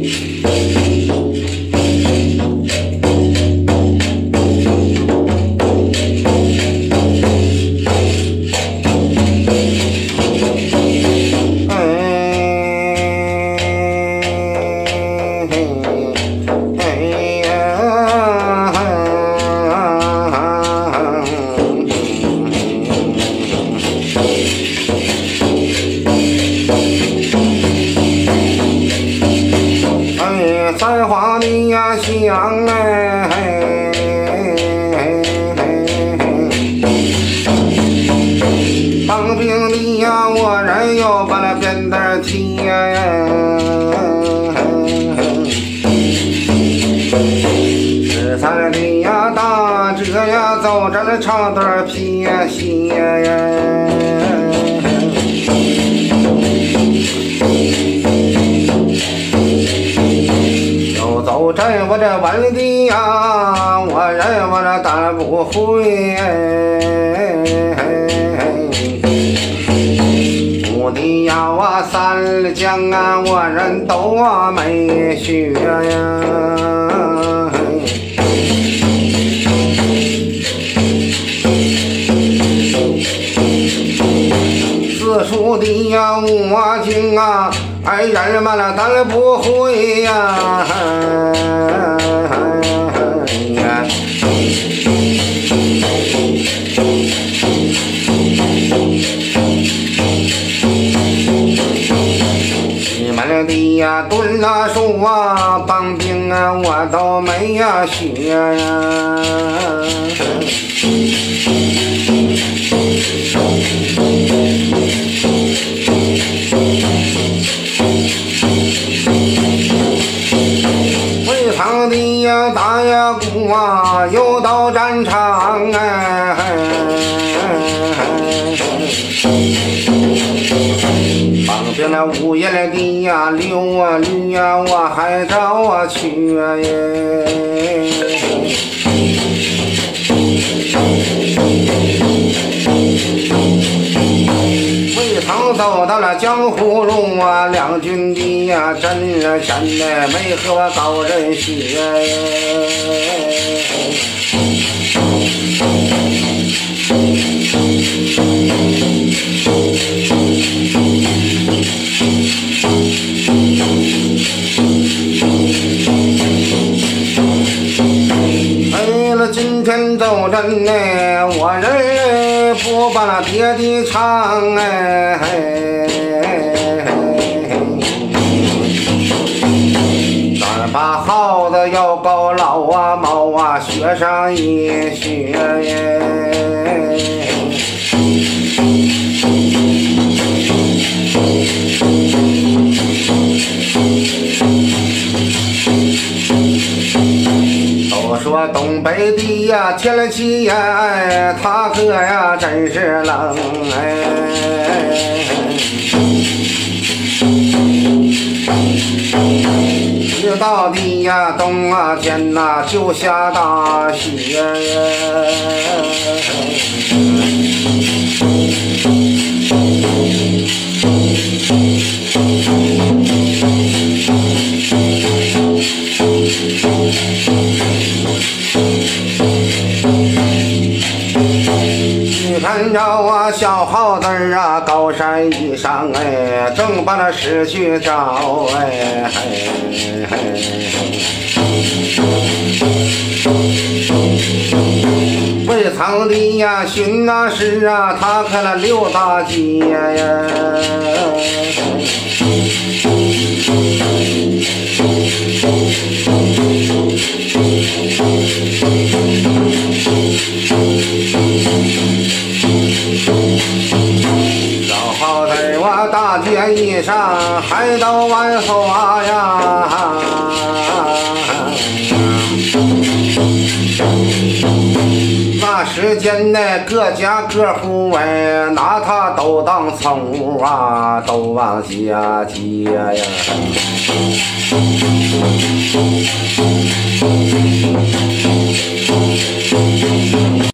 Música 羊哎，当兵的呀，我人要把那扁担挑。十三里呀，大车呀走着那长担偏斜。又走着我这问的呀，我认我这担不回。目的呀，我三江啊，我人都没学呀。四书的呀，我经啊，哎，人们了，咱不会呀。你们的呀，蹲那树啊，当兵啊，我都没呀学呀。会场的呀，大呀鼓啊，又到战场哎。旁边那五爷的呀，溜啊驴呀，我还找我去耶。那江湖路啊，两军的呀，真了真的没和我高人学。为了今天走人呢，我人不把那爹的唱哎。把耗子要高老啊猫啊学上一学耶。都说东北的呀天气呀，它可呀真是冷哎。到底呀，冬啊天呐就下大雪你看着我小号儿啊，高山以上哎，正把那诗去找哎。未曾的呀，寻那诗啊，他开了六大街呀。大街一上，还到万花呀。那时间呢，各家各户哎，拿它都当宠物啊，都往家接呀。